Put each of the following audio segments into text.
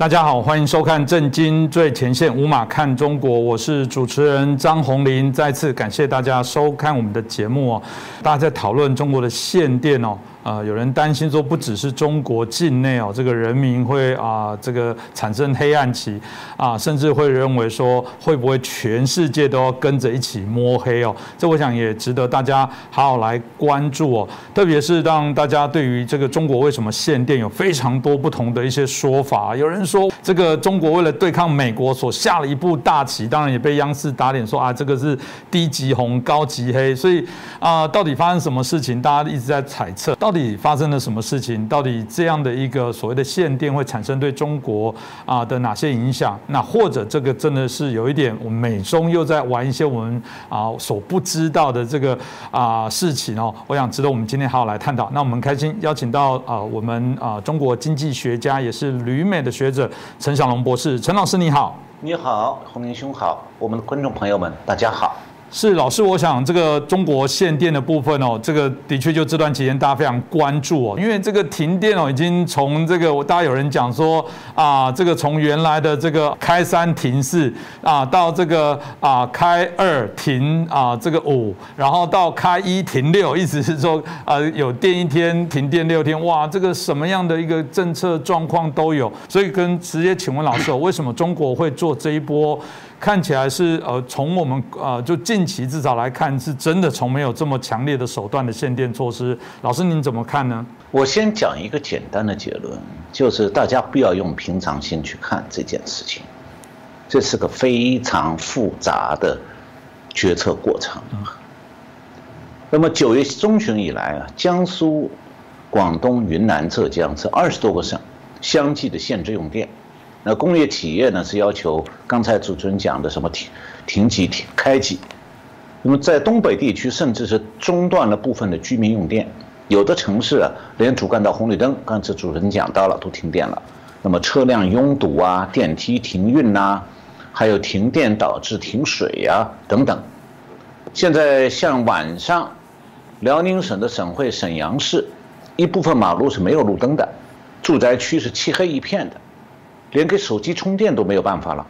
大家好，欢迎收看《震惊最前线》，无马看中国，我是主持人张宏林。再次感谢大家收看我们的节目哦。大家在讨论中国的限电哦。啊，有人担心说，不只是中国境内哦，这个人民会啊，这个产生黑暗期啊，甚至会认为说，会不会全世界都要跟着一起摸黑哦？这我想也值得大家好好来关注哦。特别是让大家对于这个中国为什么限电有非常多不同的一些说法。有人说，这个中国为了对抗美国所下了一步大棋，当然也被央视打脸说啊，这个是低级红高级黑。所以啊，到底发生什么事情？大家一直在猜测。到到底发生了什么事情？到底这样的一个所谓的限电会产生对中国啊的哪些影响？那或者这个真的是有一点，我们美中又在玩一些我们啊所不知道的这个啊事情哦。我想值得我们今天好好来探讨。那我们开心邀请到啊我们啊中国经济学家也是旅美的学者陈小龙博士。陈老师你好，你好，洪明兄好，我们的观众朋友们大家好。是老师，我想这个中国限电的部分哦，这个的确就这段期间大家非常关注哦，因为这个停电哦，已经从这个大家有人讲说啊，这个从原来的这个开三停四啊，到这个啊开二停啊这个五，然后到开一停六，意思是说啊有电一天停电六天，哇，这个什么样的一个政策状况都有，所以跟直接请问老师，为什么中国会做这一波？看起来是呃，从我们呃就近期至少来看，是真的从没有这么强烈的手段的限电措施。老师您怎么看呢？我先讲一个简单的结论，就是大家不要用平常心去看这件事情，这是个非常复杂的决策过程。那么九月中旬以来啊，江苏、广东、云南、浙江这二十多个省相继的限制用电。那工业企业呢是要求刚才主持人讲的什么停停机停开机，那么在东北地区甚至是中断了部分的居民用电，有的城市啊连主干道红绿灯，刚才主持人讲到了都停电了，那么车辆拥堵啊，电梯停运呐，还有停电导致停水呀等等。现在像晚上，辽宁省的省会沈阳市，一部分马路是没有路灯的，住宅区是漆黑一片的。连给手机充电都没有办法了。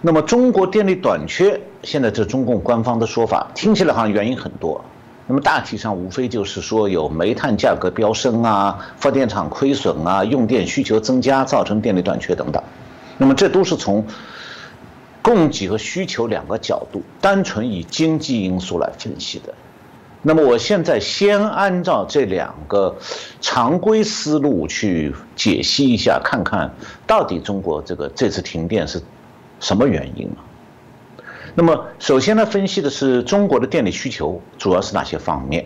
那么中国电力短缺，现在这中共官方的说法听起来好像原因很多。那么大体上无非就是说有煤炭价格飙升啊，发电厂亏损啊，用电需求增加造成电力短缺等等。那么这都是从供给和需求两个角度，单纯以经济因素来分析的。那么我现在先按照这两个常规思路去解析一下，看看到底中国这个这次停电是什么原因那么首先呢，分析的是中国的电力需求主要是哪些方面？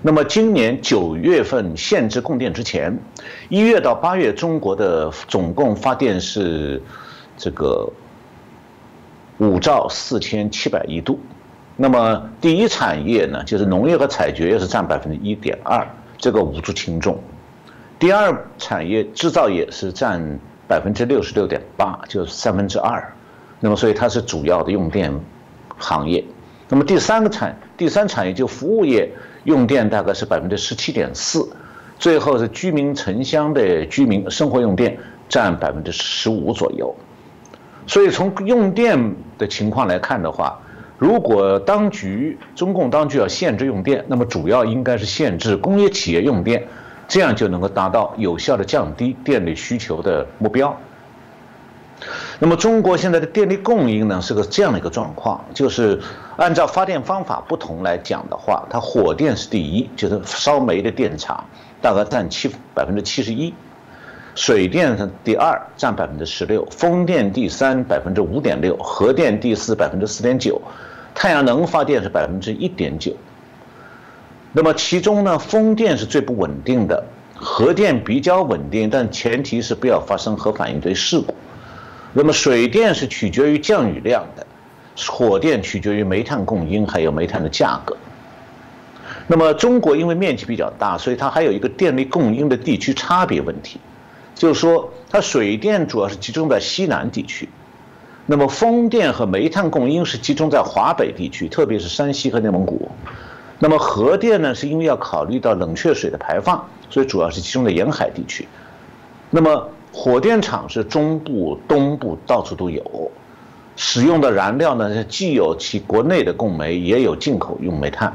那么今年九月份限制供电之前，一月到八月中国的总共发电是这个五兆四千七百亿度。那么第一产业呢，就是农业和采掘业是占百分之一点二，这个无足轻重。第二产业制造业是占百分之六十六点八，就是三分之二。那么所以它是主要的用电行业。那么第三个产第三产业就服务业用电大概是百分之十七点四，最后是居民城乡的居民生活用电占百分之十五左右。所以从用电的情况来看的话，如果当局中共当局要限制用电，那么主要应该是限制工业企业用电，这样就能够达到有效的降低电力需求的目标。那么中国现在的电力供应呢，是个这样的一个状况，就是按照发电方法不同来讲的话，它火电是第一，就是烧煤的电厂大概占七百分之七十一，水电是第二，占百分之十六，风电第三，百分之五点六，核电第四，百分之四点九。太阳能发电是百分之一点九，那么其中呢，风电是最不稳定的，核电比较稳定，但前提是不要发生核反应堆事故。那么水电是取决于降雨量的，火电取决于煤炭供应还有煤炭的价格。那么中国因为面积比较大，所以它还有一个电力供应的地区差别问题，就是说它水电主要是集中在西南地区。那么风电和煤炭供应是集中在华北地区，特别是山西和内蒙古。那么核电呢，是因为要考虑到冷却水的排放，所以主要是集中在沿海地区。那么火电厂是中部、东部到处都有，使用的燃料呢，既有其国内的供煤，也有进口用煤炭。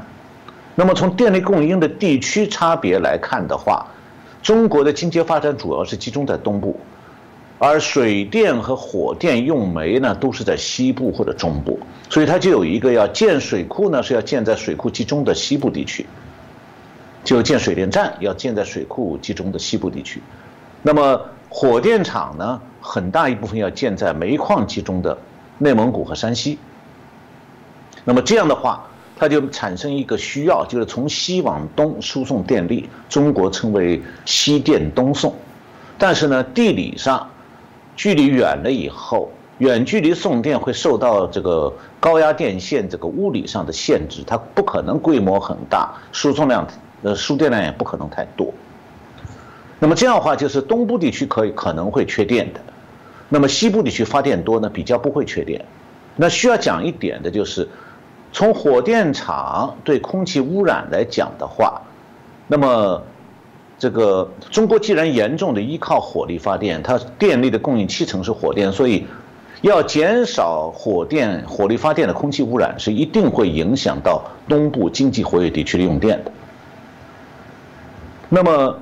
那么从电力供应的地区差别来看的话，中国的经济发展主要是集中在东部，而水电和火电用煤呢，都是在西部或者中部，所以它就有一个要建水库呢，是要建在水库集中的西部地区，就建水电站要建在水库集中的西部地区，那么。火电厂呢，很大一部分要建在煤矿集中的内蒙古和山西。那么这样的话，它就产生一个需要，就是从西往东输送电力，中国称为西电东送。但是呢，地理上距离远了以后，远距离送电会受到这个高压电线这个物理上的限制，它不可能规模很大，输送量呃输电量也不可能太多。那么这样的话，就是东部地区可以可能会缺电的，那么西部地区发电多呢，比较不会缺电。那需要讲一点的就是，从火电厂对空气污染来讲的话，那么这个中国既然严重的依靠火力发电，它电力的供应七成是火电，所以要减少火电火力发电的空气污染，是一定会影响到东部经济活跃地区的用电的。那么。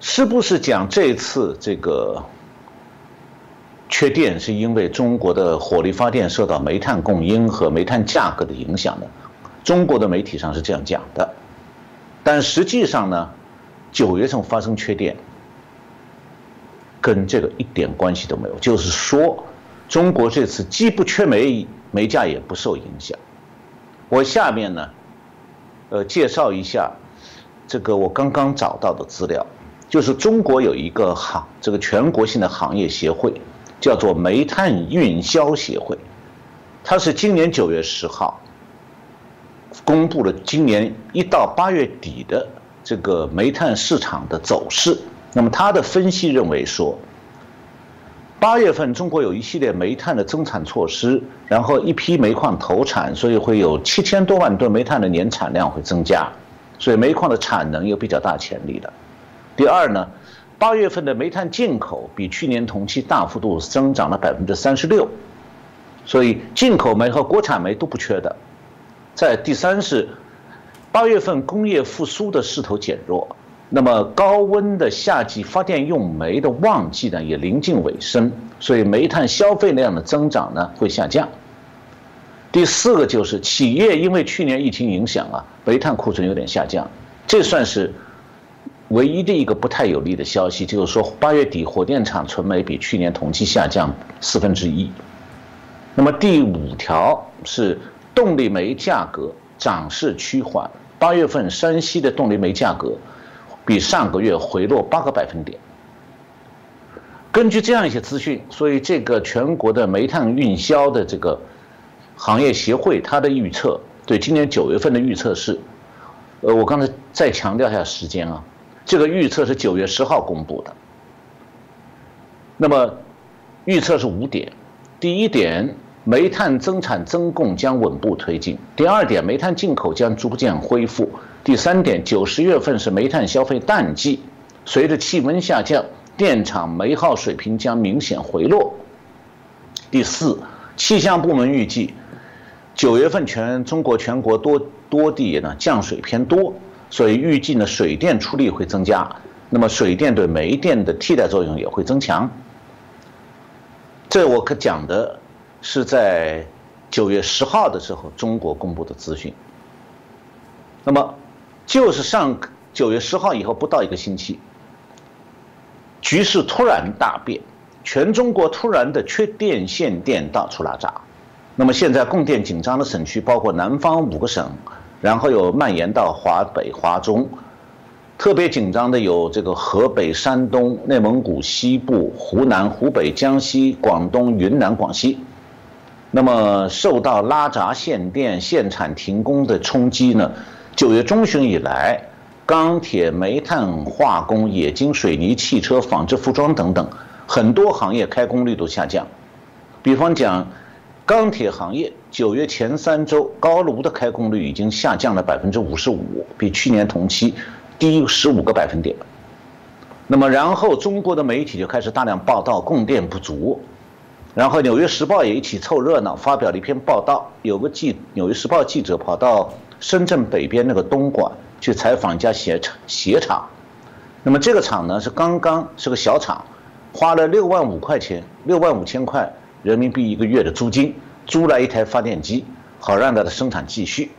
是不是讲这次这个缺电是因为中国的火力发电受到煤炭供应和煤炭价格的影响呢？中国的媒体上是这样讲的，但实际上呢，九月份发生缺电，跟这个一点关系都没有。就是说，中国这次既不缺煤，煤价也不受影响。我下面呢，呃，介绍一下这个我刚刚找到的资料。就是中国有一个行，这个全国性的行业协会，叫做煤炭运销协会，它是今年九月十号公布了今年一到八月底的这个煤炭市场的走势。那么他的分析认为说，八月份中国有一系列煤炭的增产措施，然后一批煤矿投产，所以会有七千多万吨煤炭的年产量会增加，所以煤矿的产能有比较大潜力的。第二呢，八月份的煤炭进口比去年同期大幅度增长了百分之三十六，所以进口煤和国产煤都不缺的。在第三是，八月份工业复苏的势头减弱，那么高温的夏季发电用煤的旺季呢也临近尾声，所以煤炭消费量的增长呢会下降。第四个就是企业因为去年疫情影响啊，煤炭库存有点下降，这算是。唯一的一个不太有利的消息就是说，八月底火电厂存煤比去年同期下降四分之一。那么第五条是动力煤价格涨势趋缓，八月份山西的动力煤价格比上个月回落八个百分点。根据这样一些资讯，所以这个全国的煤炭运销的这个行业协会，它的预测对今年九月份的预测是，呃，我刚才再强调一下时间啊。这个预测是九月十号公布的。那么，预测是五点：第一点，煤炭增产增供将稳步推进；第二点，煤炭进口将逐渐恢复；第三点，九十月份是煤炭消费淡季，随着气温下降，电厂煤耗水平将明显回落；第四，气象部门预计，九月份全中国全国多多地呢降水偏多。所以预计呢，水电出力会增加，那么水电对煤电的替代作用也会增强。这我可讲的是在九月十号的时候中国公布的资讯。那么就是上九月十号以后不到一个星期，局势突然大变，全中国突然的缺电线电到处拉闸。那么现在供电紧张的省区包括南方五个省。然后有蔓延到华北、华中，特别紧张的有这个河北、山东、内蒙古西部、湖南、湖北、江西、广东、云南、广西。那么受到拉闸限电、限产停工的冲击呢？九月中旬以来，钢铁、煤炭、化工、冶金、水泥、汽车、纺织、服装等等很多行业开工率都下降。比方讲。钢铁行业九月前三周高炉的开工率已经下降了百分之五十五，比去年同期低十五个百分点。那么然后中国的媒体就开始大量报道供电不足，然后《纽约时报》也一起凑热闹，发表了一篇报道。有个记《纽约时报》记者跑到深圳北边那个东莞去采访一家鞋厂，鞋厂。那么这个厂呢是刚刚是个小厂，花了六万五块钱，六万五千块人民币一个月的租金，租来一台发电机，好让它的生产继续。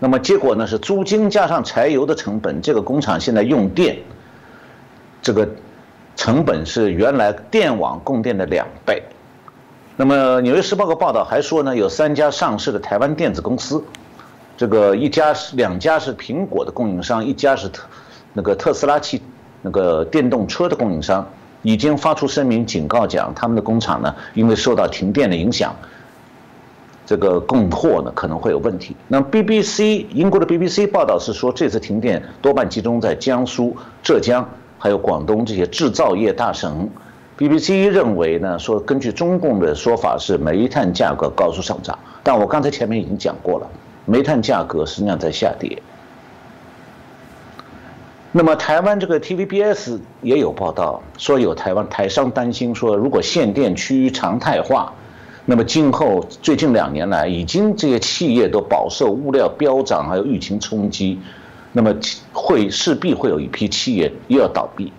那么结果呢是租金加上柴油的成本，这个工厂现在用电。这个成本是原来电网供电的两倍。那么《纽约时报》的报道还说呢，有三家上市的台湾电子公司，这个一家是两家是苹果的供应商，一家是特那个特斯拉汽那个电动车的供应商，已经发出声明警告讲，他们的工厂呢，因为受到停电的影响，这个供货呢可能会有问题。那 BBC 英国的 BBC 报道是说，这次停电多半集中在江苏、浙江。还有广东这些制造业大省，BBC 认为呢，说根据中共的说法是煤炭价格高速上涨，但我刚才前面已经讲过了，煤炭价格实际上在下跌。那么台湾这个 TVBS 也有报道说，有台湾台商担心说，如果限电趋于常态化，那么今后最近两年来，已经这些企业都饱受物料飙涨还有疫情冲击。那么会势必会有一批企业又要倒闭。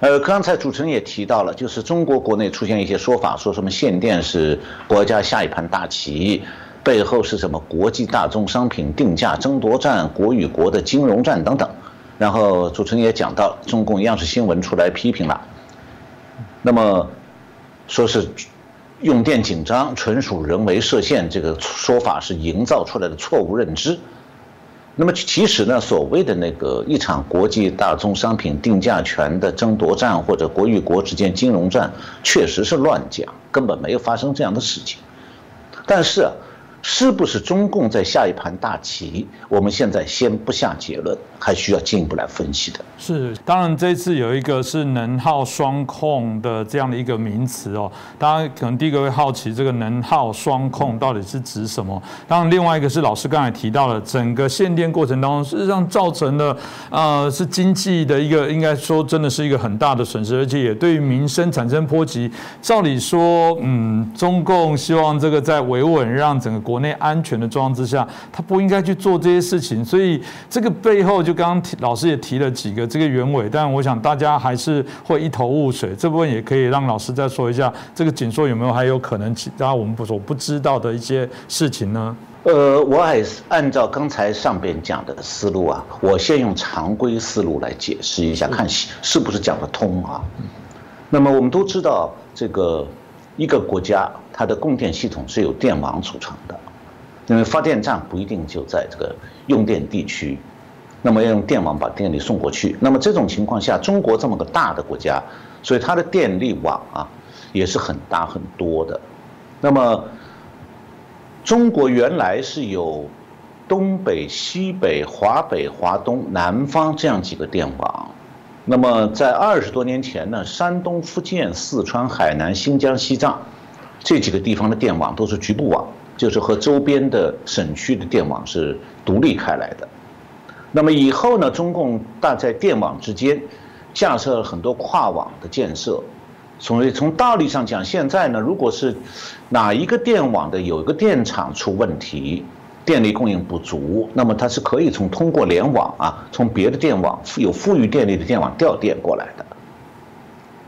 呃，刚才主持人也提到了，就是中国国内出现一些说法，说什么限电是国家下一盘大棋，背后是什么国际大宗商品定价争夺战、国与国的金融战等等。然后主持人也讲到，中共央视新闻出来批评了，那么说是用电紧张纯属人为设限，这个说法是营造出来的错误认知。那么其实呢，所谓的那个一场国际大宗商品定价权的争夺战，或者国与国之间金融战，确实是乱讲，根本没有发生这样的事情。但是。是不是中共在下一盘大棋？我们现在先不下结论，还需要进一步来分析的。是，当然这次有一个是能耗双控的这样的一个名词哦。大家可能第一个会好奇，这个能耗双控到底是指什么？当然，另外一个是老师刚才提到了，整个限电过程当中，事实上造成了呃是经济的一个应该说真的是一个很大的损失，而且也对于民生产生波及。照理说，嗯，中共希望这个在维稳，让整个。国内安全的状况之下，他不应该去做这些事情，所以这个背后就刚刚提老师也提了几个这个原委，但我想大家还是会一头雾水。这部分也可以让老师再说一下，这个紧缩有没有还有可能其他我们不所不知道的一些事情呢？呃，我还是按照刚才上边讲的思路啊，我先用常规思路来解释一下，看是不是讲得通啊。那么我们都知道这个。一个国家它的供电系统是由电网组成的，因为发电站不一定就在这个用电地区，那么要用电网把电力送过去。那么这种情况下，中国这么个大的国家，所以它的电力网啊也是很大很多的。那么中国原来是有东北、西北、华北、华东、南方这样几个电网。那么在二十多年前呢，山东、福建、四川、海南、新疆、西藏这几个地方的电网都是局部网，就是和周边的省区的电网是独立开来的。那么以后呢，中共大在电网之间架设了很多跨网的建设，所以从道理上讲，现在呢，如果是哪一个电网的有一个电厂出问题。电力供应不足，那么它是可以从通过联网啊，从别的电网有富裕电力的电网调电过来的。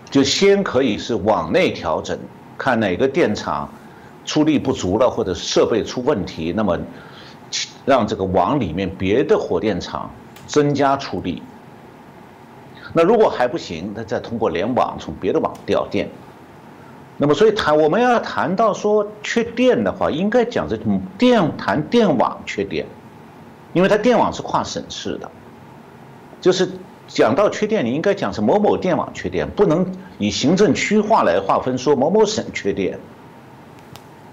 就先可以是网内调整，看哪个电厂出力不足了，或者设备出问题，那么让这个网里面别的火电厂增加出力。那如果还不行，那再通过联网从别的网调电。那么，所以谈我们要谈到说缺电的话，应该讲这种电谈电网缺电，因为它电网是跨省市的，就是讲到缺电，你应该讲是某某电网缺电，不能以行政区划来划分说某某省缺电，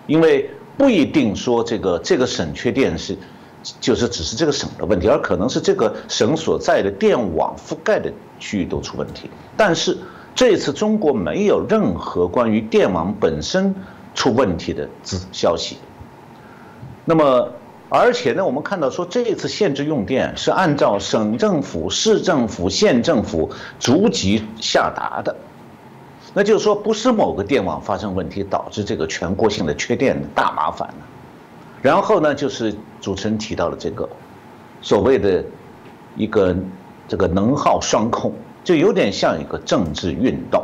因为不一定说这个这个省缺电是就是只是这个省的问题，而可能是这个省所在的电网覆盖的区域都出问题，但是。这次中国没有任何关于电网本身出问题的资消息。那么，而且呢，我们看到说这次限制用电是按照省政府、市政府、县政府逐级下达的，那就是说不是某个电网发生问题导致这个全国性的缺电的大麻烦了。然后呢，就是主持人提到了这个所谓的一个这个能耗双控，就有点像一个政治运动。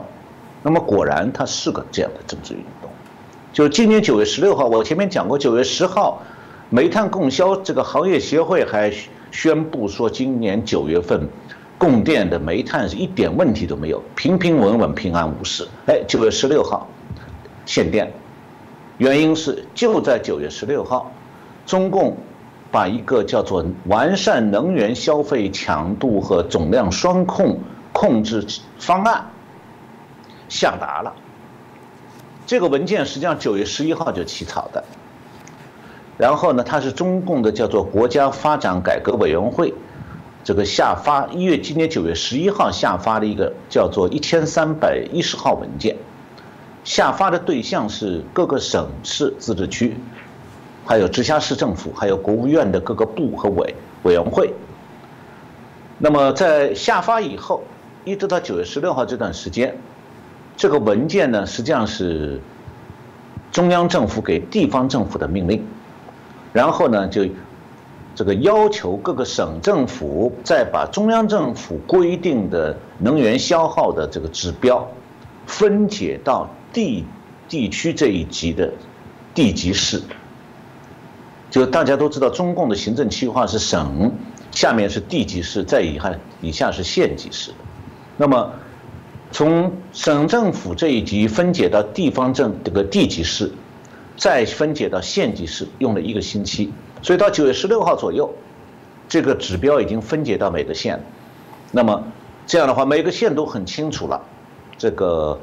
那么果然它是个这样的政治运动。就今年九月十六号，我前面讲过，九月十号。煤炭供销这个行业协会还宣布说，今年九月份供电的煤炭是一点问题都没有，平平稳稳、平安无事。哎，九月十六号限电，原因是就在九月十六号，中共把一个叫做完善能源消费强度和总量双控控制方案下达了。这个文件实际上九月十一号就起草的。然后呢，它是中共的叫做国家发展改革委员会，这个下发一月今年九月十一号下发的一个叫做一千三百一十号文件，下发的对象是各个省市自治区，还有直辖市政府，还有国务院的各个部和委委员会。那么在下发以后，一直到九月十六号这段时间，这个文件呢实际上是中央政府给地方政府的命令。然后呢，就这个要求各个省政府再把中央政府规定的能源消耗的这个指标分解到地地区这一级的地级市。就大家都知道，中共的行政区划是省，下面是地级市，再以下以下是县级市。那么从省政府这一级分解到地方政这个地级市。再分解到县级市用了一个星期，所以到九月十六号左右，这个指标已经分解到每个县。那么这样的话，每个县都很清楚了，这个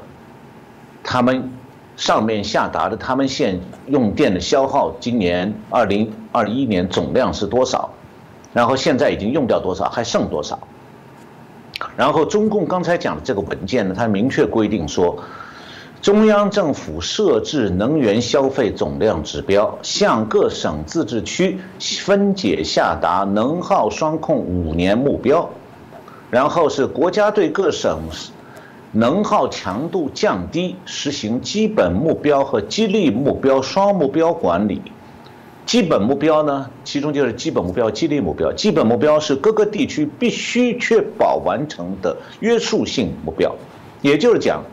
他们上面下达的他们县用电的消耗，今年二零二一年总量是多少，然后现在已经用掉多少，还剩多少。然后中共刚才讲的这个文件呢，它明确规定说。中央政府设置能源消费总量指标，向各省自治区分解下达能耗双控五年目标，然后是国家对各省能耗强度降低实行基本目标和激励目标双目标管理。基本目标呢，其中就是基本目标、激励目标。基本目标是各个地区必须确保完成的约束性目标，也就是讲。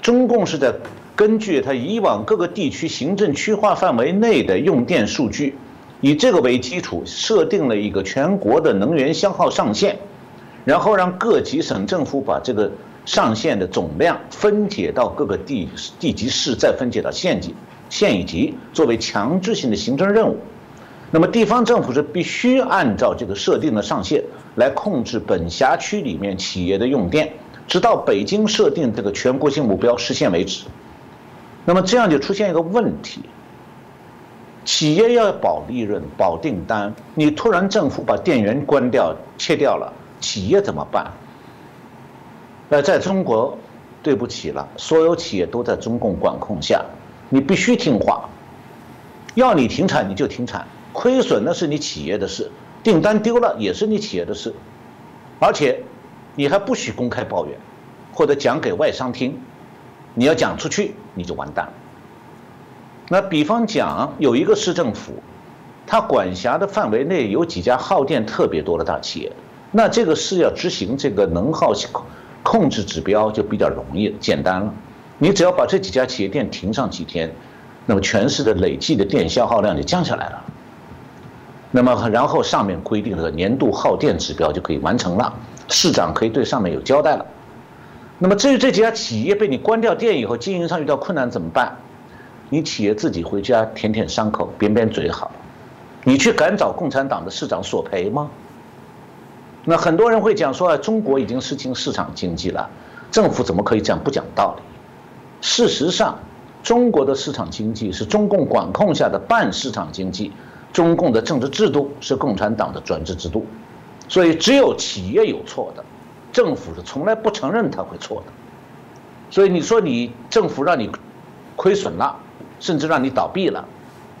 中共是在根据它以往各个地区行政区划范围内的用电数据，以这个为基础设定了一个全国的能源消耗上限，然后让各级省政府把这个上限的总量分解到各个地地级市，再分解到县级、县一级，作为强制性的行政任务。那么地方政府是必须按照这个设定的上限来控制本辖区里面企业的用电。直到北京设定这个全国性目标实现为止，那么这样就出现一个问题：企业要保利润、保订单，你突然政府把电源关掉、切掉了，企业怎么办？那在中国，对不起了，所有企业都在中共管控下，你必须听话，要你停产你就停产，亏损那是你企业的事，订单丢了也是你企业的事，而且。你还不许公开抱怨，或者讲给外商听，你要讲出去你就完蛋了。那比方讲，有一个市政府，它管辖的范围内有几家耗电特别多的大企业，那这个市要执行这个能耗控制指标就比较容易简单了。你只要把这几家企业店停上几天，那么全市的累计的电消耗量就降下来了。那么然后上面规定的年度耗电指标就可以完成了。市长可以对上面有交代了。那么至于这几家企业被你关掉电以后，经营上遇到困难怎么办？你企业自己回家舔舔伤口，扁扁嘴好。你去敢找共产党的市长索赔吗？那很多人会讲说啊，中国已经实行市场经济了，政府怎么可以这样不讲道理？事实上，中国的市场经济是中共管控下的半市场经济，中共的政治制度是共产党的专制制度。所以，只有企业有错的，政府是从来不承认他会错的。所以，你说你政府让你亏损了，甚至让你倒闭了，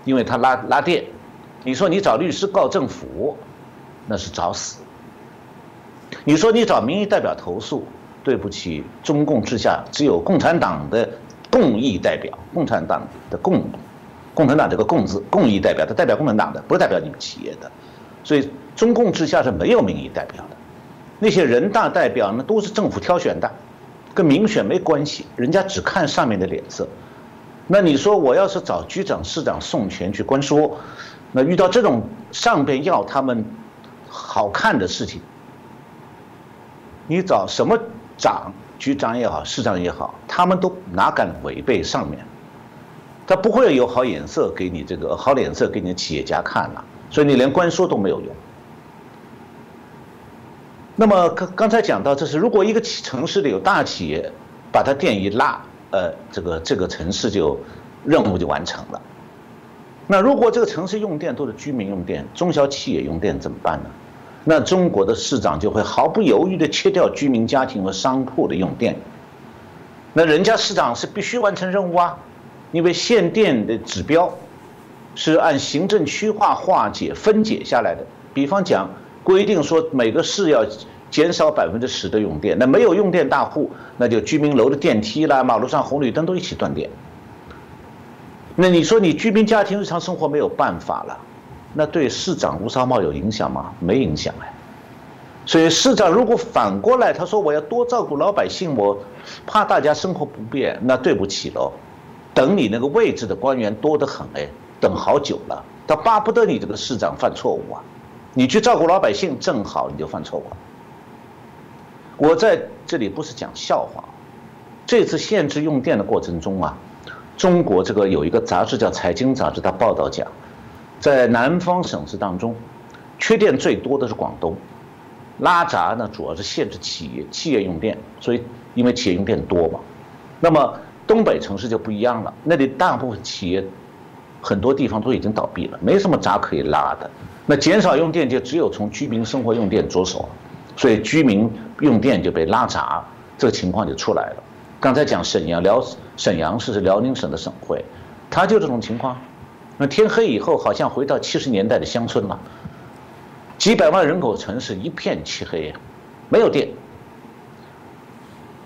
因为他拉拉电，你说你找律师告政府，那是找死。你说你找民意代表投诉，对不起，中共之下只有共产党的共益代表，共产党的共，共产党这个共字，共益代表，它代表共产党的，不是代表你们企业的，所以中共之下是没有民意代表的，那些人大代表呢都是政府挑选的，跟民选没关系，人家只看上面的脸色。那你说我要是找局长、市长送钱去官说，那遇到这种上边要他们好看的事情，你找什么长、局长也好、市长也好，他们都哪敢违背上面？他不会有好眼色给你这个好脸色给你的企业家看了，所以你连关说都没有用。那么刚刚才讲到，这是如果一个城市里有大企业，把它电一拉。呃，这个这个城市就任务就完成了。那如果这个城市用电都是居民用电，中小企业用电怎么办呢？那中国的市长就会毫不犹豫地切掉居民家庭和商铺的用电。那人家市长是必须完成任务啊，因为限电的指标是按行政区划化解分解下来的。比方讲，规定说每个市要。减少百分之十的用电，那没有用电大户，那就居民楼的电梯啦、马路上红绿灯都一起断电。那你说你居民家庭日常生活没有办法了，那对市长乌纱帽有影响吗？没影响哎。所以市长如果反过来他说我要多照顾老百姓，我怕大家生活不便，那对不起喽，等你那个位置的官员多得很哎，等好久了，他巴不得你这个市长犯错误啊，你去照顾老百姓正好你就犯错误了。我在这里不是讲笑话，这次限制用电的过程中啊，中国这个有一个杂志叫《财经杂志》，它报道讲，在南方省市当中，缺电最多的是广东，拉闸呢主要是限制企业企业用电，所以因为企业用电多嘛，那么东北城市就不一样了，那里大部分企业很多地方都已经倒闭了，没什么闸可以拉的，那减少用电就只有从居民生活用电着手了。所以居民用电就被拉闸，这个情况就出来了。刚才讲沈阳辽沈阳市是辽宁省的省会，它就这种情况。那天黑以后，好像回到七十年代的乡村了。几百万人口城市一片漆黑，没有电。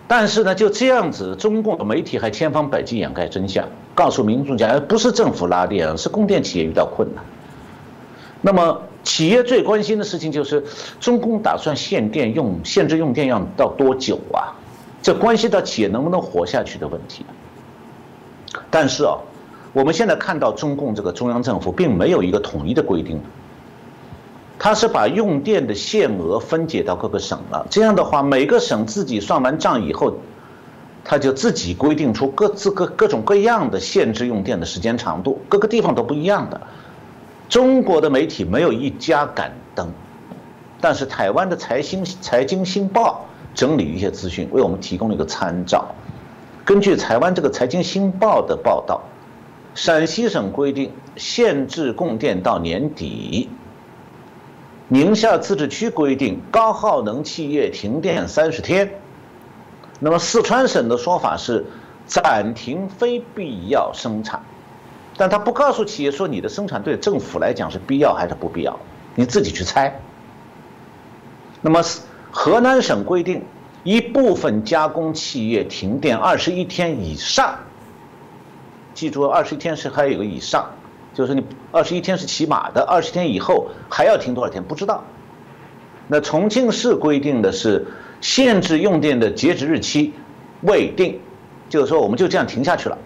但是呢，就这样子，中共的媒体还千方百计掩盖真相，告诉民众讲，不是政府拉电，是供电企业遇到困难。那么。企业最关心的事情就是，中共打算限电用限制用电要到多久啊？这关系到企业能不能活下去的问题。但是啊，我们现在看到中共这个中央政府并没有一个统一的规定，它是把用电的限额分解到各个省了。这样的话，每个省自己算完账以后，他就自己规定出各自各各种各样的限制用电的时间长度，各个地方都不一样的。中国的媒体没有一家敢登，但是台湾的财新财经新报整理一些资讯，为我们提供了一个参照。根据台湾这个财经新报的报道，陕西省规定限制供电到年底，宁夏自治区规定高耗能企业停电三十天，那么四川省的说法是暂停非必要生产。但他不告诉企业说你的生产对政府来讲是必要还是不必要，你自己去猜。那么河南省规定，一部分加工企业停电二十一天以上，记住二十一天是还有个以上，就是你二十一天是起码的，二十天以后还要停多少天不知道。那重庆市规定的是限制用电的截止日期未定，就是说我们就这样停下去了。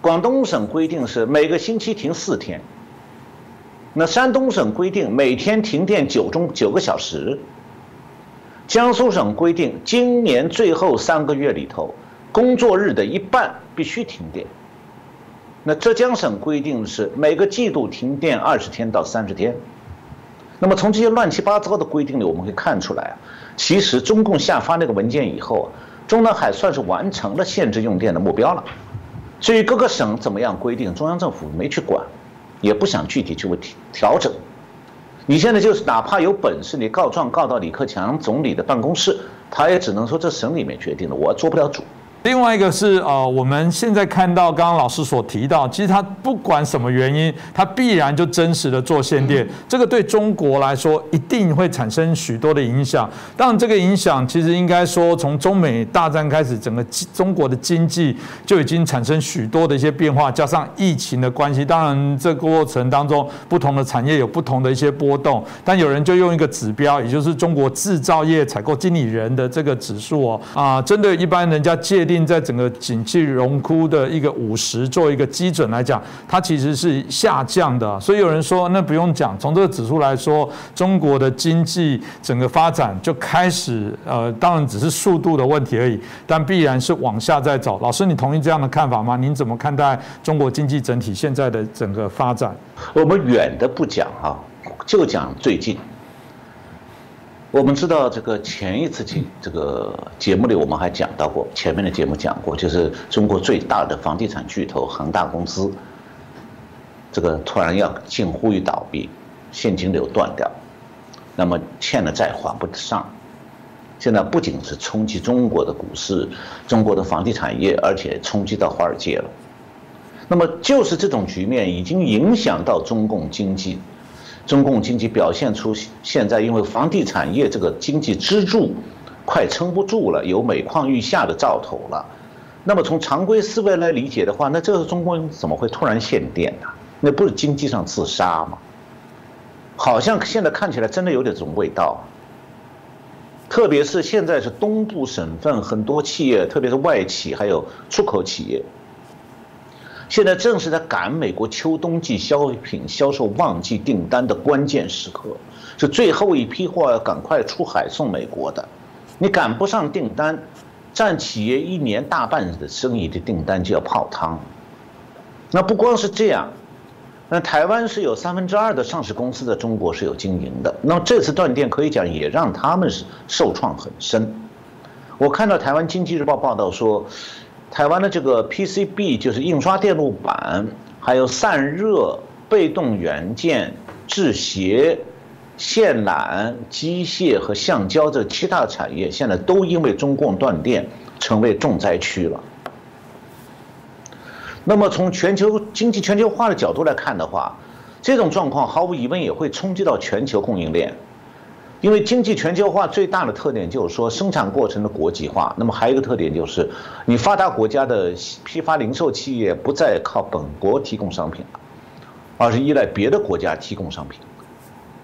广东省规定是每个星期停四天，那山东省规定每天停电九钟九个小时，江苏省规定今年最后三个月里头，工作日的一半必须停电。那浙江省规定是每个季度停电二十天到三十天。那么从这些乱七八糟的规定里，我们可以看出来啊，其实中共下发那个文件以后啊，中南海算是完成了限制用电的目标了。至于各个省怎么样规定，中央政府没去管，也不想具体去调调整。你现在就是哪怕有本事，你告状告到李克强总理的办公室，他也只能说这省里面决定的，我做不了主。另外一个是呃，我们现在看到刚刚老师所提到，其实它不管什么原因，它必然就真实的做限电，这个对中国来说一定会产生许多的影响。当然，这个影响其实应该说从中美大战开始，整个中国的经济就已经产生许多的一些变化，加上疫情的关系，当然这个过程当中不同的产业有不同的一些波动。但有人就用一个指标，也就是中国制造业采购经理人的这个指数哦，啊，针对一般人家界。定在整个景气荣枯的一个五十做一个基准来讲，它其实是下降的。所以有人说，那不用讲，从这个指数来说，中国的经济整个发展就开始，呃，当然只是速度的问题而已，但必然是往下在走。老师，你同意这样的看法吗？您怎么看待中国经济整体现在的整个发展？我们远的不讲啊，就讲最近。我们知道这个前一次节这个节目里，我们还讲到过，前面的节目讲过，就是中国最大的房地产巨头恒大公司，这个突然要近乎于倒闭，现金流断掉，那么欠的债还不上，现在不仅是冲击中国的股市、中国的房地产业，而且冲击到华尔街了。那么就是这种局面已经影响到中共经济。中共经济表现出现在因为房地产业这个经济支柱快撑不住了，有每况愈下的兆头了。那么从常规思维来理解的话，那这个中共怎么会突然限电呢？那不是经济上自杀吗？好像现在看起来真的有点这种味道。特别是现在是东部省份很多企业，特别是外企还有出口企业。现在正是在赶美国秋冬季消费品销售旺季订单的关键时刻，是最后一批货要赶快出海送美国的，你赶不上订单，占企业一年大半的生意的订单就要泡汤。那不光是这样，那台湾是有三分之二的上市公司在中国是有经营的，那么这次断电可以讲也让他们是受创很深。我看到台湾经济日报报道说。台湾的这个 PCB 就是印刷电路板，还有散热、被动元件、制鞋、线缆、机械和橡胶这其他产业，现在都因为中共断电成为重灾区了。那么从全球经济全球化的角度来看的话，这种状况毫无疑问也会冲击到全球供应链。因为经济全球化最大的特点就是说生产过程的国际化，那么还有一个特点就是，你发达国家的批发零售企业不再靠本国提供商品了，而是依赖别的国家提供商品。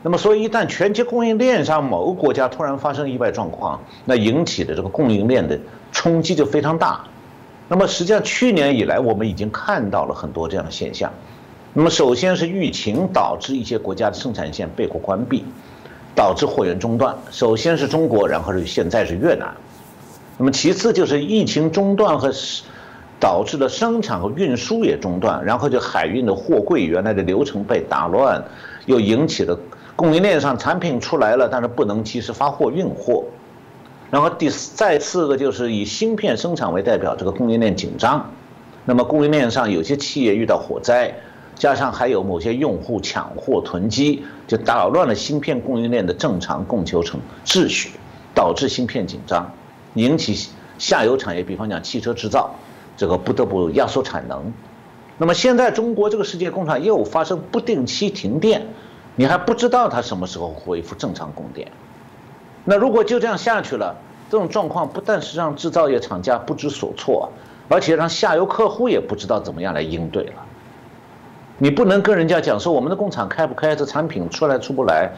那么，所以一旦全球供应链上某个国家突然发生意外状况，那引起的这个供应链的冲击就非常大。那么，实际上去年以来，我们已经看到了很多这样的现象。那么，首先是疫情导致一些国家的生产线被迫关闭。导致货源中断，首先是中国，然后是现在是越南，那么其次就是疫情中断和导致的生产和运输也中断，然后就海运的货柜原来的流程被打乱，又引起了供应链上产品出来了，但是不能及时发货运货，然后第再次个就是以芯片生产为代表，这个供应链紧张，那么供应链上有些企业遇到火灾。加上还有某些用户抢货囤积，就打乱了芯片供应链的正常供求程秩序，导致芯片紧张，引起下游产业，比方讲汽车制造，这个不得不压缩产能。那么现在中国这个世界工厂又发生不定期停电，你还不知道它什么时候恢复正常供电。那如果就这样下去了，这种状况不但是让制造业厂家不知所措，而且让下游客户也不知道怎么样来应对了。你不能跟人家讲说我们的工厂开不开，这产品出来出不来，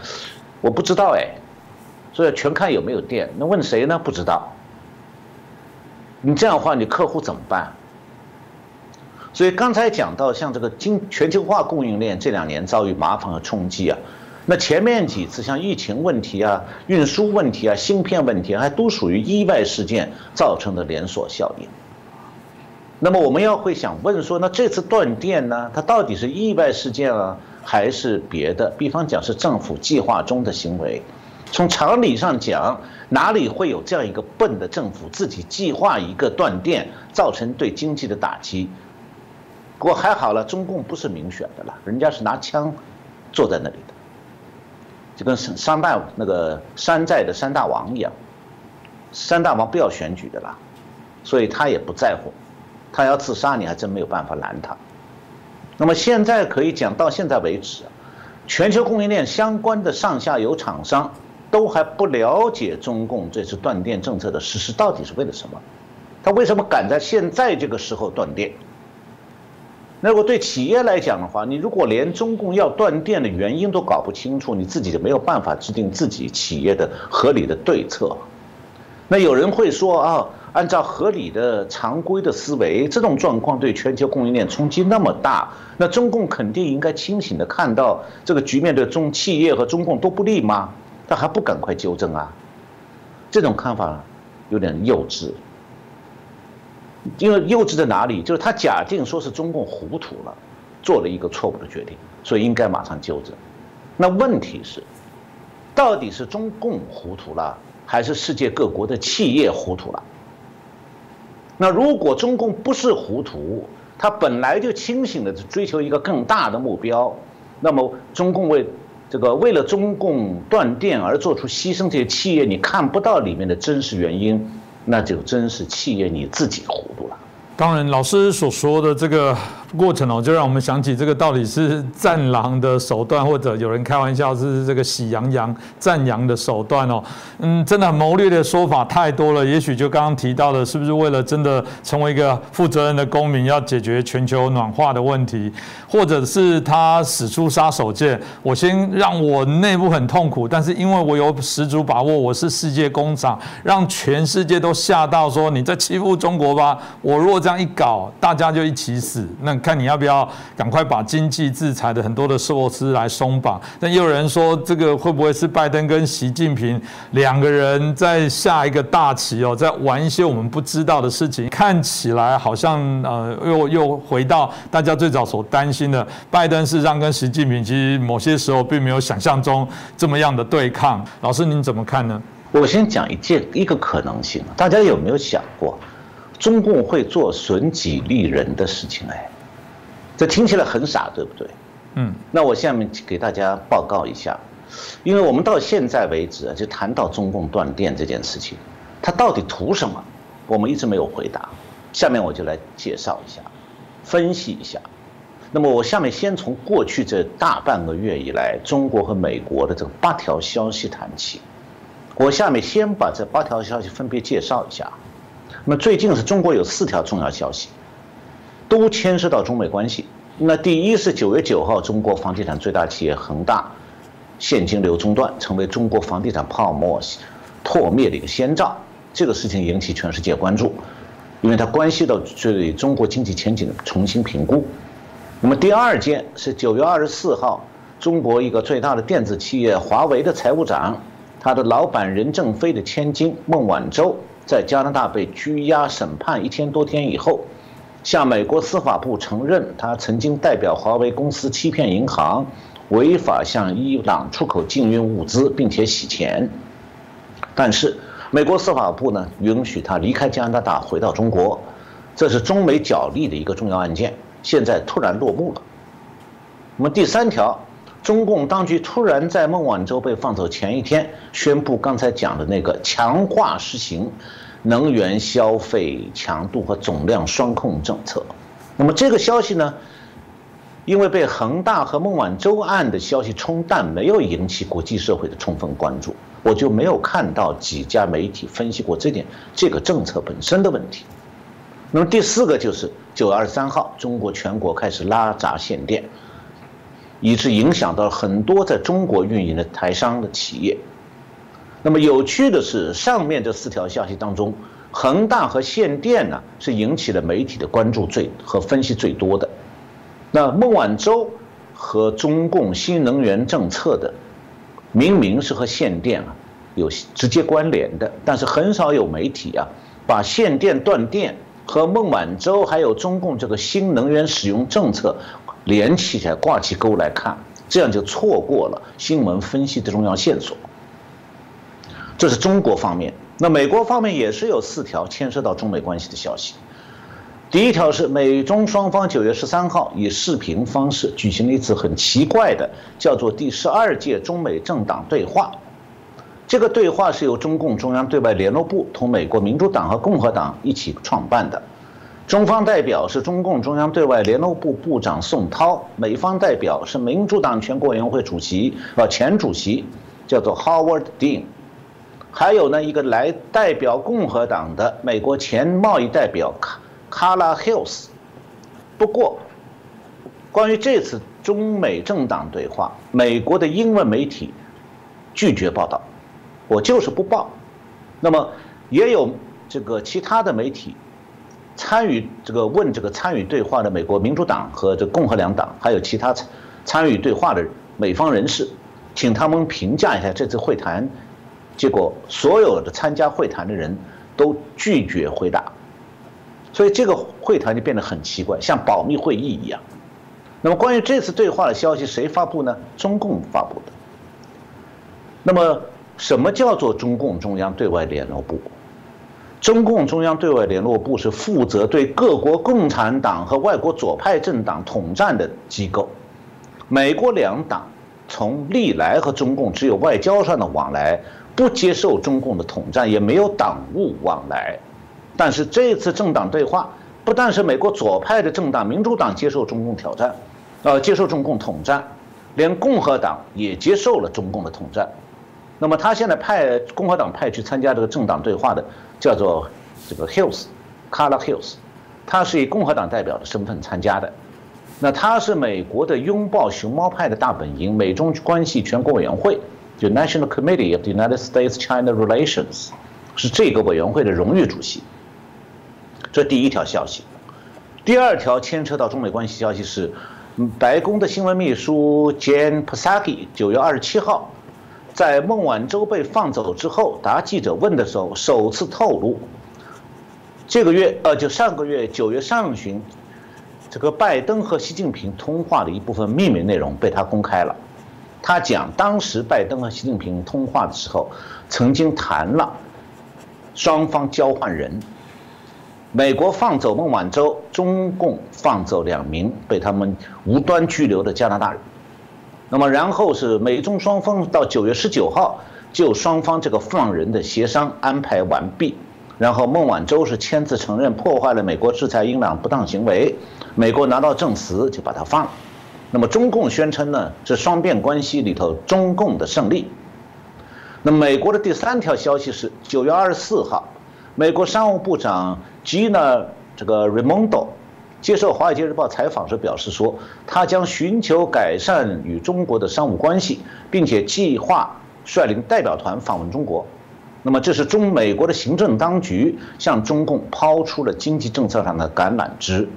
我不知道哎，所以全看有没有电。那问谁呢？不知道。你这样的话，你客户怎么办？所以刚才讲到像这个经全球化供应链这两年遭遇麻烦和冲击啊，那前面几次像疫情问题啊、运输问题啊、芯片问题，还都属于意外事件造成的连锁效应。那么我们要会想问说，那这次断电呢，它到底是意外事件啊，还是别的？比方讲是政府计划中的行为。从常理上讲，哪里会有这样一个笨的政府自己计划一个断电，造成对经济的打击？不过还好了，中共不是民选的了，人家是拿枪坐在那里的，就跟山山大那个山寨的山大王一样，山大王不要选举的啦。所以他也不在乎。他要自杀，你还真没有办法拦他。那么现在可以讲，到现在为止，全球供应链相关的上下游厂商都还不了解中共这次断电政策的实施到底是为了什么，他为什么赶在现在这个时候断电？那如果对企业来讲的话，你如果连中共要断电的原因都搞不清楚，你自己就没有办法制定自己企业的合理的对策。那有人会说啊，按照合理的常规的思维，这种状况对全球供应链冲击那么大，那中共肯定应该清醒的看到这个局面对中企业和中共都不利吗？他还不赶快纠正啊？这种看法有点幼稚。因为幼稚在哪里？就是他假定说是中共糊涂了，做了一个错误的决定，所以应该马上纠正。那问题是，到底是中共糊涂了，还是世界各国的企业糊涂了？那如果中共不是糊涂，他本来就清醒的追求一个更大的目标，那么中共为这个为了中共断电而做出牺牲，这些企业你看不到里面的真实原因。那就真是企业你自己糊涂了。当然，老师所说的这个。过程哦，就让我们想起这个到底是战狼的手段，或者有人开玩笑是这个喜羊羊赞扬的手段哦。嗯，真的谋略的说法太多了。也许就刚刚提到的，是不是为了真的成为一个负责任的公民，要解决全球暖化的问题，或者是他使出杀手锏？我先让我内部很痛苦，但是因为我有十足把握，我是世界工厂，让全世界都吓到说你在欺负中国吧。我如果这样一搞，大家就一起死。那看你要不要赶快把经济制裁的很多的措施来松绑？但也有人说，这个会不会是拜登跟习近平两个人在下一个大棋哦，在玩一些我们不知道的事情？看起来好像呃，又又回到大家最早所担心的，拜登事实上跟习近平其实某些时候并没有想象中这么样的对抗。老师您怎么看呢？我先讲一件一个可能性，大家有没有想过，中共会做损己利人的事情？哎。这听起来很傻，对不对？嗯，那我下面给大家报告一下，因为我们到现在为止啊，就谈到中共断电这件事情，它到底图什么？我们一直没有回答。下面我就来介绍一下，分析一下。那么我下面先从过去这大半个月以来，中国和美国的这个八条消息谈起。我下面先把这八条消息分别介绍一下。那么最近是中国有四条重要消息。都牵涉到中美关系。那第一是九月九号，中国房地产最大企业恒大现金流中断，成为中国房地产泡沫破灭的一个先兆。这个事情引起全世界关注，因为它关系到对中国经济前景的重新评估。那么第二件是九月二十四号，中国一个最大的电子企业华为的财务长，他的老板任正非的千金孟晚舟，在加拿大被拘押审判一千多天以后。向美国司法部承认，他曾经代表华为公司欺骗银行，违法向伊朗出口禁运物资，并且洗钱。但是，美国司法部呢允许他离开加拿大，回到中国。这是中美角力的一个重要案件，现在突然落幕了。那么第三条，中共当局突然在孟晚舟被放走前一天，宣布刚才讲的那个强化实行。能源消费强度和总量双控政策，那么这个消息呢？因为被恒大和孟晚舟案的消息冲淡，没有引起国际社会的充分关注，我就没有看到几家媒体分析过这点这个政策本身的问题。那么第四个就是九月二十三号，中国全国开始拉闸限电，以致影响到很多在中国运营的台商的企业。那么有趣的是，上面这四条消息当中，恒大和限电呢是引起了媒体的关注最和分析最多的。那孟晚舟和中共新能源政策的，明明是和限电啊有直接关联的，但是很少有媒体啊把限电断电和孟晚舟还有中共这个新能源使用政策连起来挂起钩来看，这样就错过了新闻分析的重要线索。这是中国方面，那美国方面也是有四条牵涉到中美关系的消息。第一条是美中双方九月十三号以视频方式举行了一次很奇怪的，叫做第十二届中美政党对话。这个对话是由中共中央对外联络部同美国民主党和共和党一起创办的。中方代表是中共中央对外联络部部长宋涛，美方代表是民主党全国委员会主席呃前主席，叫做 Howard Dean。还有呢，一个来代表共和党的美国前贸易代表卡卡拉 Hills。不过，关于这次中美政党对话，美国的英文媒体拒绝报道，我就是不报。那么，也有这个其他的媒体参与这个问这个参与对话的美国民主党和这共和两党，还有其他参参与对话的美方人士，请他们评价一下这次会谈。结果，所有的参加会谈的人都拒绝回答，所以这个会谈就变得很奇怪，像保密会议一样。那么，关于这次对话的消息，谁发布呢？中共发布的。那么，什么叫做中共中央对外联络部？中共中央对外联络部是负责对各国共产党和外国左派政党统战的机构。美国两党从历来和中共只有外交上的往来。不接受中共的统战，也没有党务往来，但是这次政党对话，不但是美国左派的政党民主党接受中共挑战，呃，接受中共统战，连共和党也接受了中共的统战。那么他现在派共和党派去参加这个政党对话的，叫做这个 Hills，Carla Hills，他是以共和党代表的身份参加的。那他是美国的拥抱熊猫派的大本营美中关系全国委员会。就 National Committee of the United States-China Relations，是这个委员会的荣誉主席。这第一条消息。第二条牵扯到中美关系消息是，白宫的新闻秘书 Jan Psaki 九月二十七号，在孟晚舟被放走之后答记者问的时候，首次透露，这个月呃就上个月九月上旬，这个拜登和习近平通话的一部分秘密内容被他公开了。他讲，当时拜登和习近平通话的时候，曾经谈了双方交换人，美国放走孟晚舟，中共放走两名被他们无端拘留的加拿大人。那么，然后是美中双方到九月十九号就双方这个放人的协商安排完毕，然后孟晚舟是签字承认破坏了美国制裁伊朗不当行为，美国拿到证词就把他放了。那么中共宣称呢，是双边关系里头中共的胜利。那美国的第三条消息是九月二十四号，美国商务部长吉娜这个 Raimondo 接受《华尔街日报》采访时表示说，他将寻求改善与中国的商务关系，并且计划率领代表团访问中国。那么这是中美国的行政当局向中共抛出了经济政策上的橄榄枝。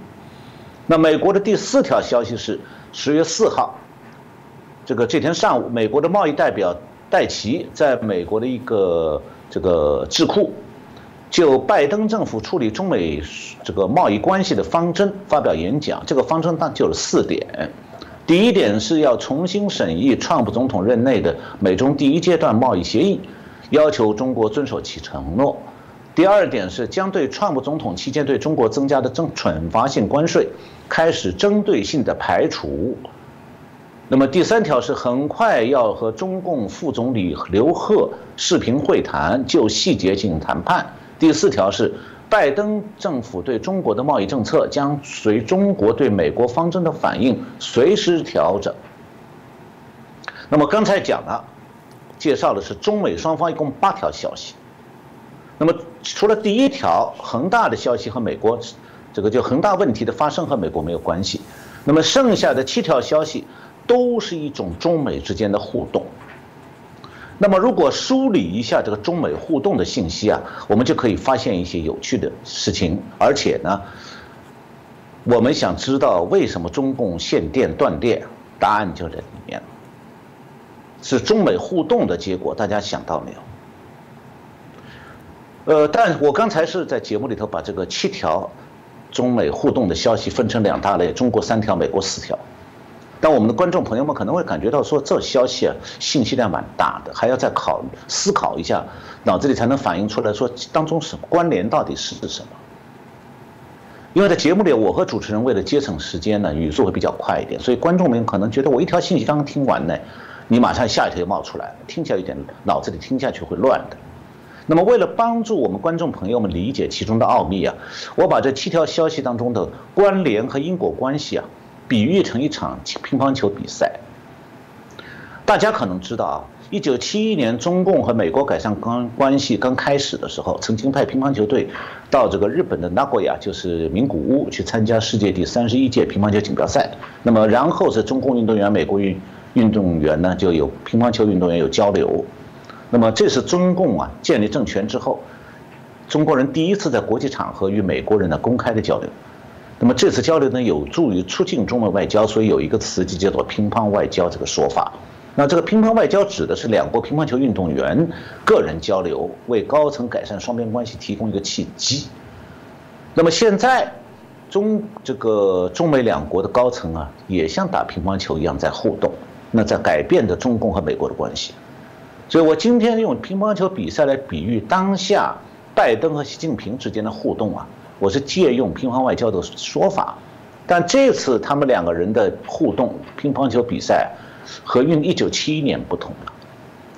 那美国的第四条消息是。十月四号，这个这天上午，美国的贸易代表戴奇在美国的一个这个智库，就拜登政府处理中美这个贸易关系的方针发表演讲。这个方针当就有四点：第一点是要重新审议川普总统任内的美中第一阶段贸易协议，要求中国遵守其承诺；第二点是将对川普总统期间对中国增加的正惩罚性关税。开始针对性的排除。那么第三条是很快要和中共副总理刘鹤视频会谈，就细节进行谈判。第四条是拜登政府对中国的贸易政策将随中国对美国方针的反应随时调整。那么刚才讲了，介绍的是中美双方一共八条消息。那么除了第一条恒大的消息和美国。这个就恒大问题的发生和美国没有关系，那么剩下的七条消息都是一种中美之间的互动。那么如果梳理一下这个中美互动的信息啊，我们就可以发现一些有趣的事情。而且呢，我们想知道为什么中共限电断电，答案就在里面，是中美互动的结果。大家想到没有？呃，但我刚才是在节目里头把这个七条。中美互动的消息分成两大类，中国三条，美国四条。但我们的观众朋友们可能会感觉到说，这消息啊，信息量蛮大的，还要再考思考一下，脑子里才能反映出来说当中什么关联到底是什么。因为在节目里，我和主持人为了节省时间呢，语速会比较快一点，所以观众们可能觉得我一条信息刚刚听完呢，你马上下一条就冒出来，听起来有点脑子里听下去会乱的。那么为了帮助我们观众朋友们理解其中的奥秘啊，我把这七条消息当中的关联和因果关系啊，比喻成一场乒乓球比赛。大家可能知道啊。一九七一年，中共和美国改善关关系刚开始的时候，曾经派乒乓球队到这个日本的名古屋，就是名古屋去参加世界第三十一届乒乓球锦标赛。那么，然后是中共运动员、美国运运动员呢，就有乒乓球运动员有交流。那么，这是中共啊建立政权之后，中国人第一次在国际场合与美国人呢公开的交流。那么，这次交流呢，有助于促进中美外交，所以有一个词就叫做“乒乓外交”这个说法。那这个乒乓外交指的是两国乒乓球运动员个人交流，为高层改善双边关系提供一个契机。那么现在，中这个中美两国的高层啊，也像打乒乓球一样在互动，那在改变着中共和美国的关系。所以我今天用乒乓球比赛来比喻当下拜登和习近平之间的互动啊，我是借用乒乓外交的说法，但这次他们两个人的互动乒乓球比赛。和运一九七一年不同了，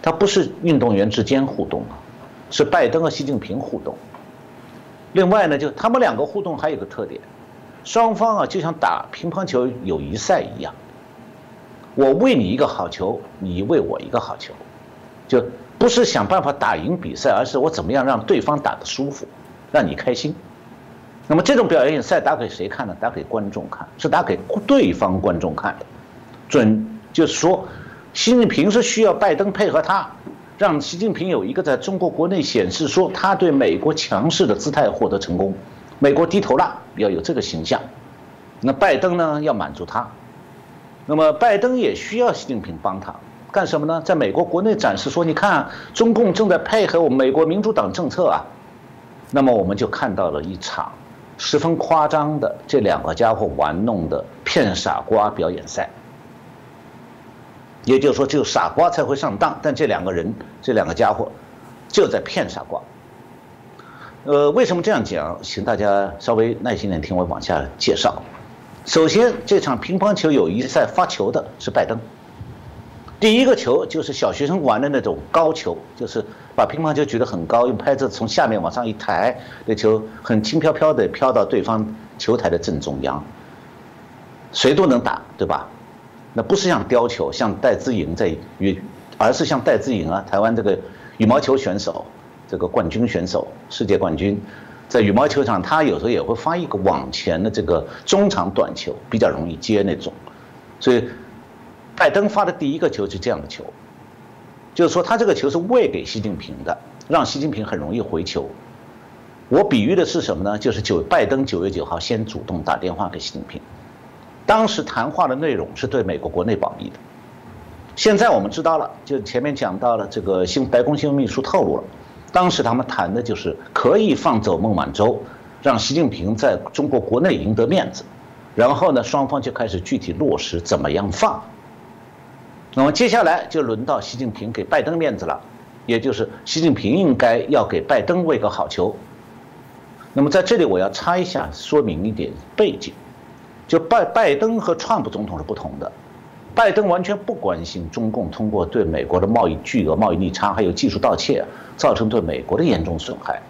它不是运动员之间互动了，是拜登和习近平互动。另外呢，就他们两个互动还有个特点，双方啊就像打乒乓球友谊赛一样，我喂你一个好球，你喂我一个好球，就不是想办法打赢比赛，而是我怎么样让对方打得舒服，让你开心。那么这种表演赛打给谁看呢？打给观众看，是打给对方观众看的，准。就是说，习近平是需要拜登配合他，让习近平有一个在中国国内显示说他对美国强势的姿态获得成功，美国低头了，要有这个形象。那拜登呢要满足他，那么拜登也需要习近平帮他干什么呢？在美国国内展示说，你看中共正在配合我们美国民主党政策啊。那么我们就看到了一场十分夸张的这两个家伙玩弄的骗傻瓜表演赛。也就是说，只有傻瓜才会上当，但这两个人，这两个家伙，就在骗傻瓜。呃，为什么这样讲？请大家稍微耐心点听我往下介绍。首先，这场乒乓球友谊赛发球的是拜登。第一个球就是小学生玩的那种高球，就是把乒乓球举得很高，用拍子从下面往上一抬，那球很轻飘飘的飘到对方球台的正中央，谁都能打，对吧？那不是像雕球，像戴资颖在羽，而是像戴资颖啊，台湾这个羽毛球选手，这个冠军选手，世界冠军，在羽毛球场，他有时候也会发一个往前的这个中长短球，比较容易接那种。所以，拜登发的第一个球是这样的球，就是说他这个球是喂给习近平的，让习近平很容易回球。我比喻的是什么呢？就是九拜登九月九号先主动打电话给习近平。当时谈话的内容是对美国国内保密的，现在我们知道了，就前面讲到了这个新白宫新闻秘书透露了，当时他们谈的就是可以放走孟晚舟，让习近平在中国国内赢得面子，然后呢，双方就开始具体落实怎么样放。那么接下来就轮到习近平给拜登面子了，也就是习近平应该要给拜登喂个好球。那么在这里我要插一下，说明一点背景。就拜拜登和川普总统是不同的，拜登完全不关心中共通过对美国的贸易巨额贸易逆差还有技术盗窃造成对美国的严重损害，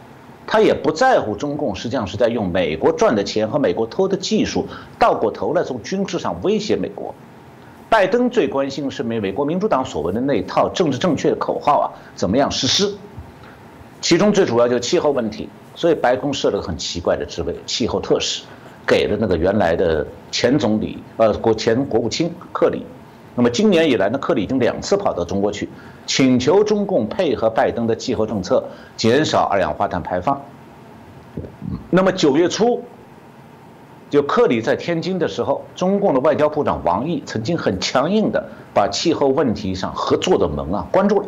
他也不在乎中共实际上是在用美国赚的钱和美国偷的技术倒过头来从军事上威胁美国。拜登最关心的是美美国民主党所谓的那一套政治正确的口号啊怎么样实施，其中最主要就是气候问题，所以白宫设了个很奇怪的职位——气候特使。给了那个原来的前总理，呃，国前国务卿克里。那么今年以来呢，克里已经两次跑到中国去，请求中共配合拜登的气候政策，减少二氧化碳排放。那么九月初，就克里在天津的时候，中共的外交部长王毅曾经很强硬的把气候问题上合作的门啊关住了，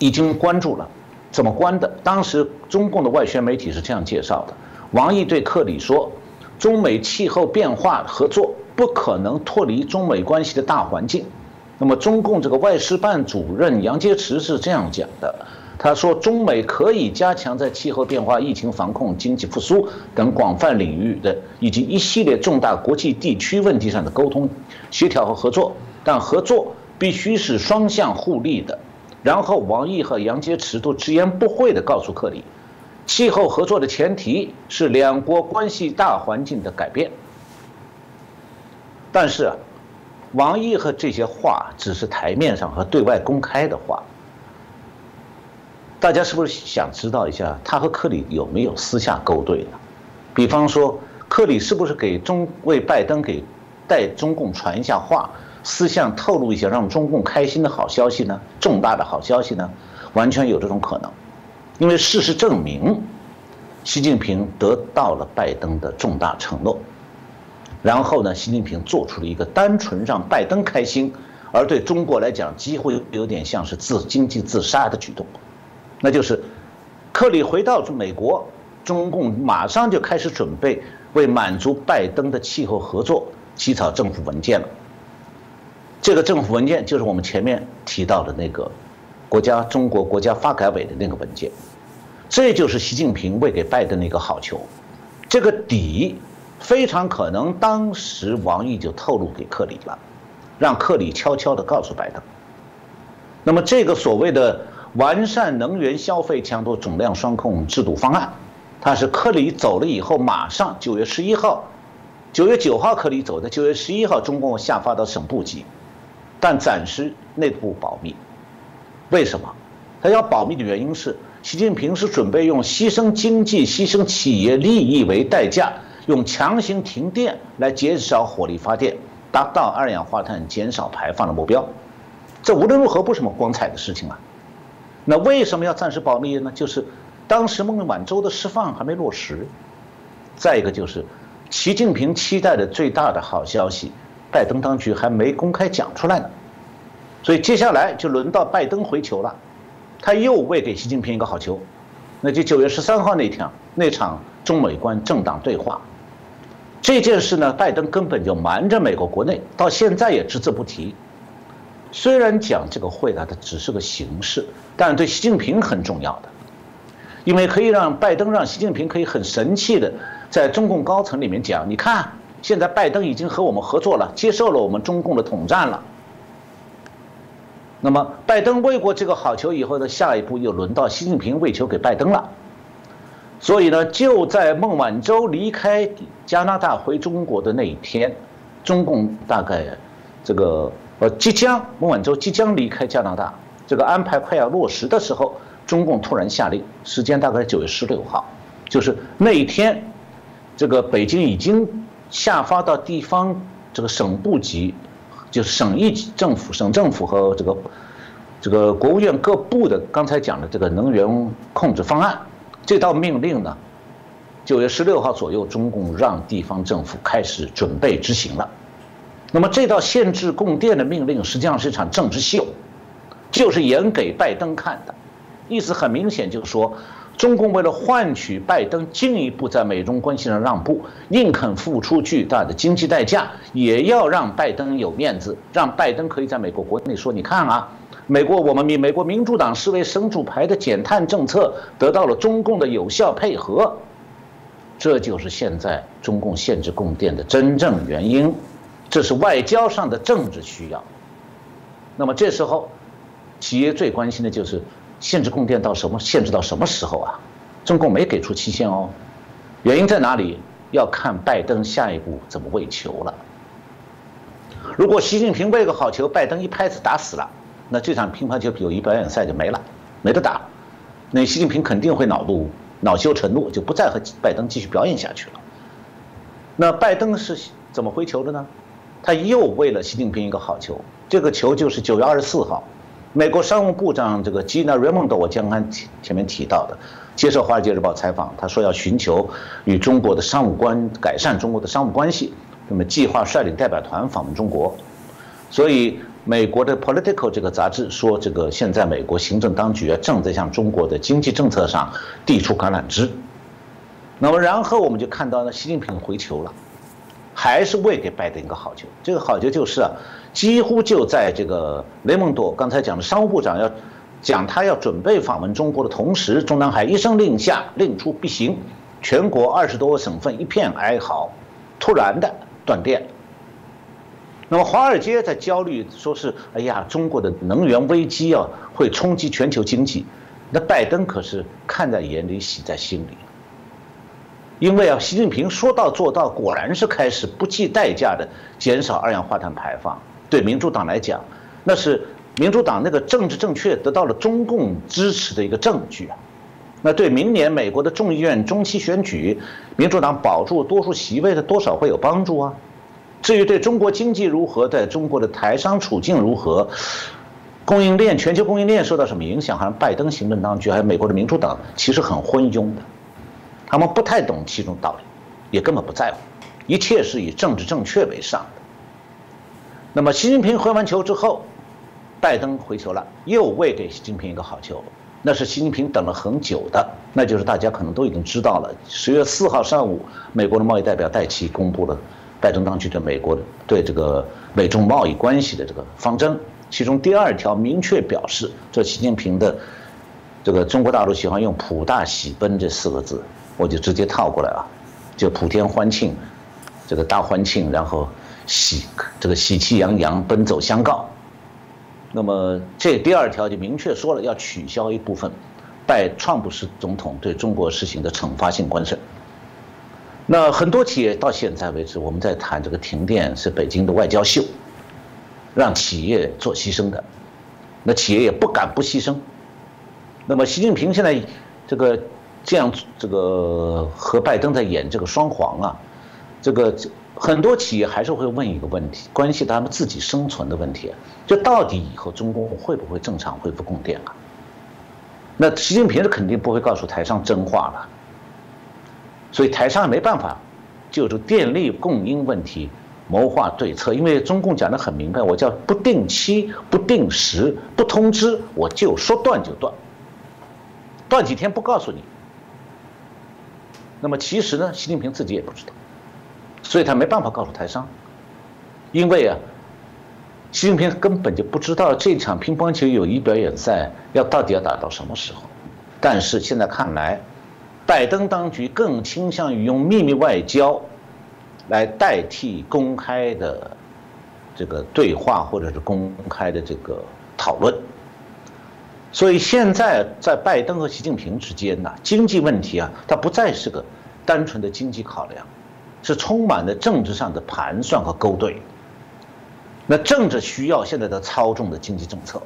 已经关住了。怎么关的？当时中共的外宣媒体是这样介绍的：王毅对克里说，中美气候变化合作不可能脱离中美关系的大环境。那么中共这个外事办主任杨洁篪是这样讲的：他说，中美可以加强在气候变化、疫情防控、经济复苏等广泛领域的以及一系列重大国际地区问题上的沟通、协调和合作，但合作必须是双向互利的。然后，王毅和杨洁篪都直言不讳地告诉克里，气候合作的前提是两国关系大环境的改变。但是，王毅和这些话只是台面上和对外公开的话。大家是不是想知道一下他和克里有没有私下勾兑呢？比方说，克里是不是给中为拜登给带中共传一下话，私下透露一些让中共开心的好消息呢？重大的好消息呢？完全有这种可能，因为事实证明，习近平得到了拜登的重大承诺，然后呢，习近平做出了一个单纯让拜登开心，而对中国来讲几乎有点像是自经济自杀的举动。那就是，克里回到美国，中共马上就开始准备为满足拜登的气候合作起草政府文件了。这个政府文件就是我们前面提到的那个国家中国国家发改委的那个文件，这就是习近平为给拜登的一个好球。这个底非常可能当时王毅就透露给克里了，让克里悄悄地告诉拜登。那么这个所谓的。完善能源消费强度总量双控制度方案，它是克里走了以后，马上九月十一号，九月九号克里走的，九月十一号中共下发到省部级，但暂时内部保密。为什么？他要保密的原因是，习近平是准备用牺牲经济、牺牲企业利益为代价，用强行停电来减少火力发电，达到二氧化碳减少排放的目标。这无论如何不是什么光彩的事情啊。那为什么要暂时保密呢？就是当时孟晚舟的释放还没落实，再一个就是习近平期待的最大的好消息，拜登当局还没公开讲出来呢。所以接下来就轮到拜登回球了，他又喂给习近平一个好球，那就九月十三号那天那场中美关政党对话，这件事呢，拜登根本就瞒着美国国内，到现在也只字不提。虽然讲这个会呢，它只是个形式，但对习近平很重要的，因为可以让拜登让习近平可以很神气的在中共高层里面讲，你看现在拜登已经和我们合作了，接受了我们中共的统战了。那么拜登喂过这个好球以后呢，下一步又轮到习近平喂球给拜登了。所以呢，就在孟晚舟离开加拿大回中国的那一天，中共大概这个。呃，即将孟晚舟即将离开加拿大，这个安排快要落实的时候，中共突然下令，时间大概九月十六号，就是那一天，这个北京已经下发到地方这个省部级，就是省一级政府、省政府和这个这个国务院各部的刚才讲的这个能源控制方案，这道命令呢，九月十六号左右，中共让地方政府开始准备执行了。那么这道限制供电的命令实际上是一场政治秀，就是演给拜登看的，意思很明显，就是说，中共为了换取拜登进一步在美中关系上让步，宁肯付出巨大的经济代价，也要让拜登有面子，让拜登可以在美国国内说：“你看啊，美国我们民美国民主党视为神主牌的减碳政策得到了中共的有效配合。”这就是现在中共限制供电的真正原因。这是外交上的政治需要。那么这时候，企业最关心的就是限制供电到什么限制到什么时候啊？中共没给出期限哦。原因在哪里？要看拜登下一步怎么喂球了。如果习近平喂个好球，拜登一拍子打死了，那这场乒乓球友谊表演赛就没了，没得打。那习近平肯定会恼怒、恼羞成怒，就不再和拜登继续表演下去了。那拜登是怎么回球的呢？他又为了习近平一个好球，这个球就是九月二十四号，美国商务部长这个吉娜·瑞蒙德，我刚刚前面提到的，接受《华尔街日报》采访，他说要寻求与中国的商务关改善中国的商务关系，那么计划率领代表团访问中国，所以美国的《Political》这个杂志说，这个现在美国行政当局正在向中国的经济政策上递出橄榄枝，那么然后我们就看到呢，习近平回球了。还是为给拜登一个好球，这个好球就是啊，几乎就在这个雷蒙多刚才讲的商务部长要讲他要准备访问中国的同时，中南海一声令下，令出必行，全国二十多个省份一片哀嚎，突然的断电。那么华尔街在焦虑，说是哎呀，中国的能源危机啊会冲击全球经济。那拜登可是看在眼里，喜在心里。因为啊，习近平说到做到，果然是开始不计代价的减少二氧化碳排放。对民主党来讲，那是民主党那个政治正确得到了中共支持的一个证据啊。那对明年美国的众议院中期选举，民主党保住多数席位的多少会有帮助啊。至于对中国经济如何，在中国的台商处境如何，供应链全球供应链受到什么影响，好像拜登行政当局还有美国的民主党其实很昏庸的。他们不太懂其中道理，也根本不在乎，一切是以政治正确为上的。那么习近平回完球之后，拜登回球了，又喂给习近平一个好球，那是习近平等了很久的，那就是大家可能都已经知道了。十月四号上午，美国的贸易代表戴奇公布了拜登当局对美国对这个美中贸易关系的这个方针，其中第二条明确表示，这习近平的这个中国大陆喜欢用“普大喜奔”这四个字。我就直接套过来啊，就普天欢庆，这个大欢庆，然后喜这个喜气洋洋奔走相告。那么这第二条就明确说了，要取消一部分拜川普时总统对中国实行的惩罚性关税。那很多企业到现在为止，我们在谈这个停电是北京的外交秀，让企业做牺牲的，那企业也不敢不牺牲。那么习近平现在这个。这样，这个和拜登在演这个双簧啊，这个很多企业还是会问一个问题，关系他们自己生存的问题，就到底以后中国会不会正常恢复供电啊？那习近平是肯定不会告诉台上真话了，所以台上没办法就是电力供应问题谋划对策，因为中共讲的很明白，我叫不定期、不定时、不通知，我就说断就断，断几天不告诉你。那么其实呢，习近平自己也不知道，所以他没办法告诉台商，因为啊，习近平根本就不知道这场乒乓球友谊表演赛要到底要打到什么时候。但是现在看来，拜登当局更倾向于用秘密外交来代替公开的这个对话或者是公开的这个讨论。所以现在在拜登和习近平之间呢，经济问题啊，它不再是个单纯的经济考量，是充满了政治上的盘算和勾兑。那政治需要现在的操纵的经济政策，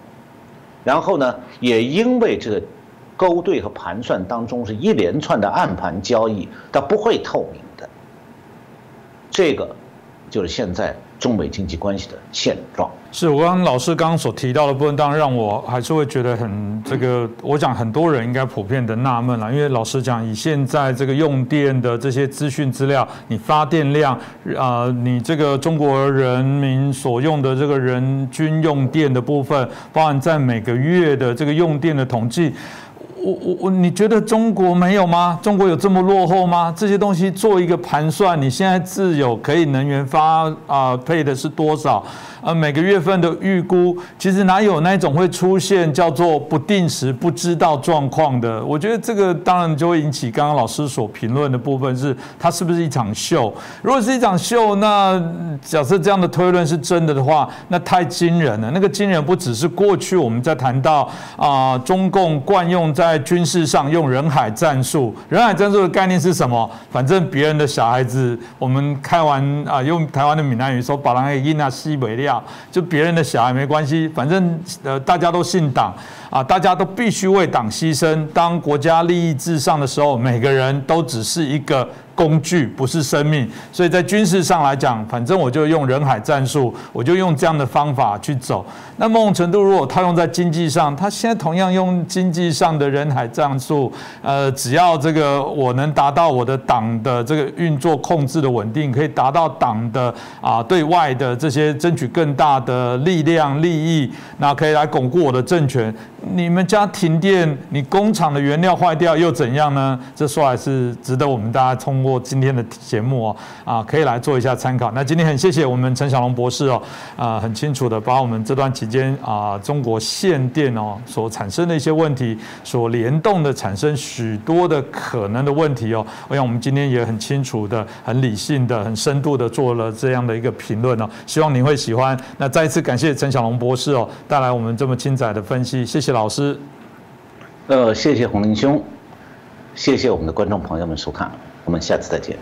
然后呢，也因为这个勾兑和盘算当中是一连串的暗盘交易，它不会透明的。这个就是现在。中美经济关系的现状是我刚老师刚刚所提到的部分，当然让我还是会觉得很这个，我讲很多人应该普遍的纳闷了，因为老实讲，以现在这个用电的这些资讯资料，你发电量啊，你这个中国人民所用的这个人均用电的部分，包含在每个月的这个用电的统计。我我我，你觉得中国没有吗？中国有这么落后吗？这些东西做一个盘算，你现在自有可以能源发啊配的是多少？呃，每个月份的预估，其实哪有那种会出现叫做不定时不知道状况的？我觉得这个当然就会引起刚刚老师所评论的部分，是它是不是一场秀？如果是一场秀，那假设这样的推论是真的的话，那太惊人了。那个惊人不只是过去我们在谈到啊，中共惯用在军事上用人海战术，人海战术的概念是什么？反正别人的小孩子，我们开完啊，用台湾的闽南语说，把人给印啊西北就别人的小孩没关系，反正呃大家都姓党。啊，大家都必须为党牺牲。当国家利益至上的时候，每个人都只是一个。工具不是生命，所以在军事上来讲，反正我就用人海战术，我就用这样的方法去走。那某种程度，如果套用在经济上，他现在同样用经济上的人海战术，呃，只要这个我能达到我的党的这个运作控制的稳定，可以达到党的啊对外的这些争取更大的力量利益，那可以来巩固我的政权。你们家停电，你工厂的原料坏掉又怎样呢？这说来是值得我们大家通过今天的节目哦，啊，可以来做一下参考。那今天很谢谢我们陈小龙博士哦，啊，很清楚的把我们这段期间啊，中国限电哦所产生的一些问题，所联动的产生许多的可能的问题哦，我想我们今天也很清楚的、很理性的、很深度的做了这样的一个评论哦，希望您会喜欢。那再一次感谢陈小龙博士哦，带来我们这么精彩的分析，谢谢谢。老师，呃，谢谢洪林兄，谢谢我们的观众朋友们收看，我们下次再见。